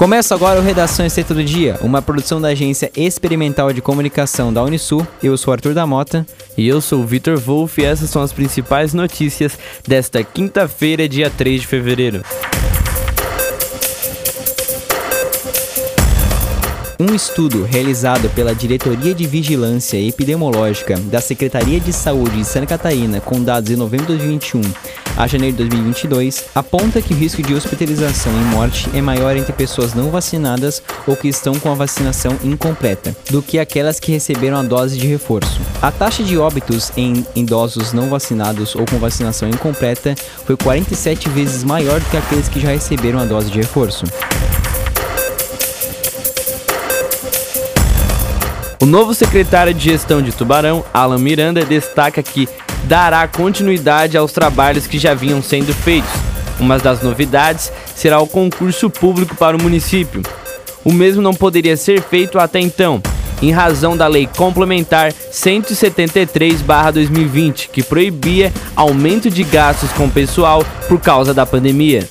Começa agora o Redação Esteta do Dia, uma produção da Agência Experimental de Comunicação da Unisul. Eu sou Arthur da Mota. E eu sou o Vitor Wolff e essas são as principais notícias desta quinta-feira, dia 3 de fevereiro. Um estudo realizado pela Diretoria de Vigilância Epidemiológica da Secretaria de Saúde de Santa Catarina, com dados de novembro de 2021 a janeiro de 2022, aponta que o risco de hospitalização e morte é maior entre pessoas não vacinadas ou que estão com a vacinação incompleta do que aquelas que receberam a dose de reforço. A taxa de óbitos em idosos não vacinados ou com vacinação incompleta foi 47 vezes maior do que aqueles que já receberam a dose de reforço. O novo secretário de Gestão de Tubarão, Alan Miranda, destaca que dará continuidade aos trabalhos que já vinham sendo feitos. Uma das novidades será o concurso público para o município. O mesmo não poderia ser feito até então, em razão da Lei Complementar 173/2020, que proibia aumento de gastos com pessoal por causa da pandemia.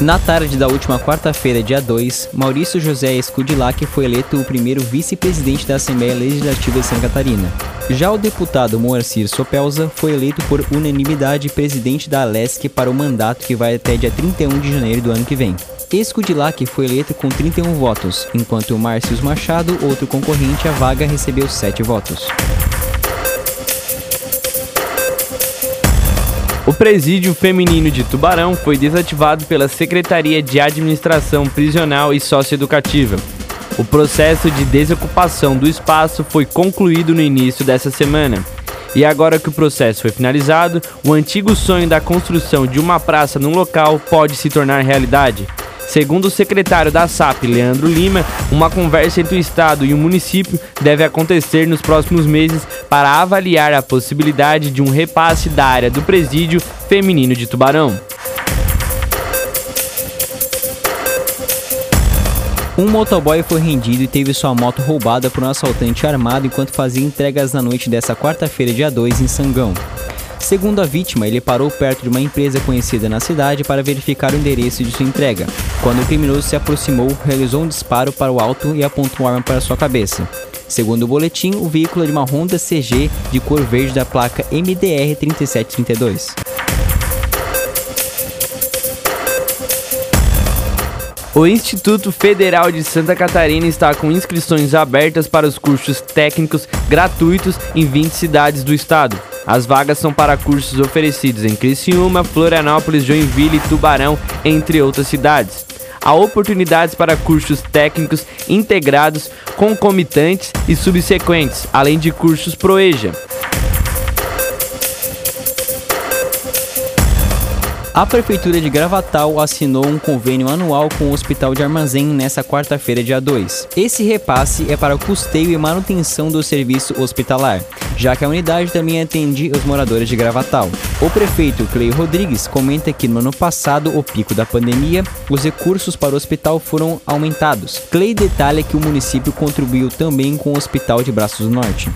Na tarde da última quarta-feira, dia 2, Maurício José Escudilac foi eleito o primeiro vice-presidente da Assembleia Legislativa de Santa Catarina. Já o deputado Moacir Sopelza foi eleito por unanimidade presidente da Alesc para o mandato que vai até dia 31 de janeiro do ano que vem. Escudilac foi eleito com 31 votos, enquanto Márcio Machado, outro concorrente à vaga, recebeu 7 votos. O presídio feminino de Tubarão foi desativado pela Secretaria de Administração Prisional e Socioeducativa. O processo de desocupação do espaço foi concluído no início dessa semana. E agora que o processo foi finalizado, o antigo sonho da construção de uma praça no local pode se tornar realidade. Segundo o secretário da SAP, Leandro Lima, uma conversa entre o Estado e o município deve acontecer nos próximos meses para avaliar a possibilidade de um repasse da área do presídio feminino de Tubarão. Um motoboy foi rendido e teve sua moto roubada por um assaltante armado enquanto fazia entregas na noite dessa quarta-feira, dia 2, em Sangão. Segundo a vítima, ele parou perto de uma empresa conhecida na cidade para verificar o endereço de sua entrega. Quando o criminoso se aproximou, realizou um disparo para o alto e apontou uma arma para sua cabeça. Segundo o boletim, o veículo é de uma Honda CG de cor verde da placa MDR 3732. O Instituto Federal de Santa Catarina está com inscrições abertas para os cursos técnicos gratuitos em 20 cidades do estado. As vagas são para cursos oferecidos em Criciúma, Florianópolis, Joinville Tubarão, entre outras cidades. Há oportunidades para cursos técnicos integrados, concomitantes e subsequentes, além de cursos Proeja. A Prefeitura de Gravatal assinou um convênio anual com o Hospital de Armazém nesta quarta-feira, dia 2. Esse repasse é para o custeio e manutenção do serviço hospitalar, já que a unidade também atende os moradores de Gravatal. O prefeito Cleio Rodrigues comenta que no ano passado, o pico da pandemia, os recursos para o hospital foram aumentados. Clay detalha que o município contribuiu também com o Hospital de Braços do Norte.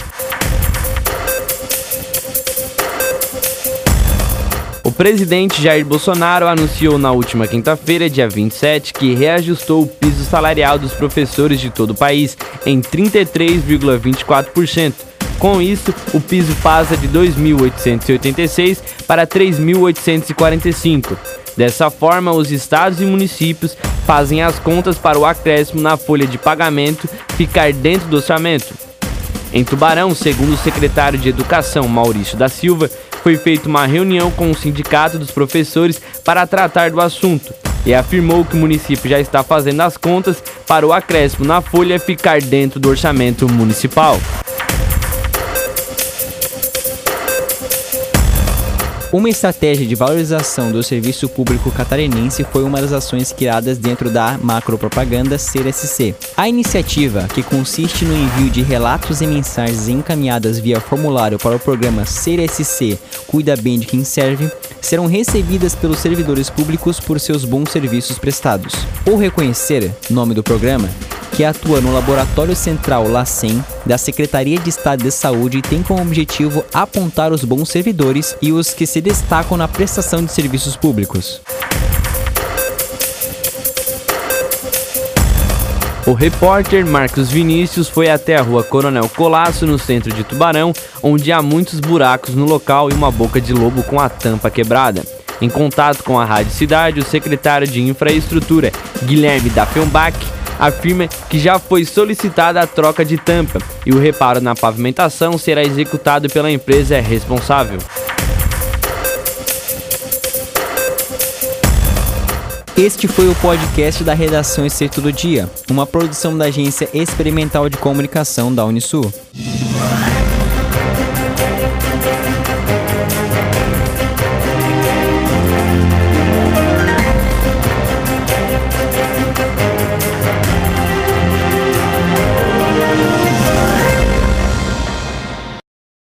O presidente Jair Bolsonaro anunciou na última quinta-feira, dia 27, que reajustou o piso salarial dos professores de todo o país em 33,24%. Com isso, o piso passa de 2.886 para 3.845. Dessa forma, os estados e municípios fazem as contas para o acréscimo na folha de pagamento ficar dentro do orçamento. Em Tubarão, segundo o secretário de Educação Maurício da Silva, foi feita uma reunião com o sindicato dos professores para tratar do assunto e afirmou que o município já está fazendo as contas para o acréscimo na folha ficar dentro do orçamento municipal. Uma estratégia de valorização do serviço público catarinense foi uma das ações criadas dentro da macropropaganda CRSC. A iniciativa, que consiste no envio de relatos e mensagens encaminhadas via formulário para o programa CRSC Cuida Bem de Quem Serve, serão recebidas pelos servidores públicos por seus bons serviços prestados. O Reconhecer, nome do programa, que atua no Laboratório Central LACEN da Secretaria de Estado de Saúde e tem como objetivo apontar os bons servidores e os que se destacam na prestação de serviços públicos. O repórter Marcos Vinícius foi até a rua Coronel Colasso, no centro de Tubarão, onde há muitos buracos no local e uma boca de lobo com a tampa quebrada. Em contato com a Rádio Cidade, o secretário de Infraestrutura, Guilherme Daffenbach, afirma que já foi solicitada a troca de tampa e o reparo na pavimentação será executado pela empresa responsável. Este foi o podcast da redação Excerto do Dia, uma produção da Agência Experimental de Comunicação da Unisul.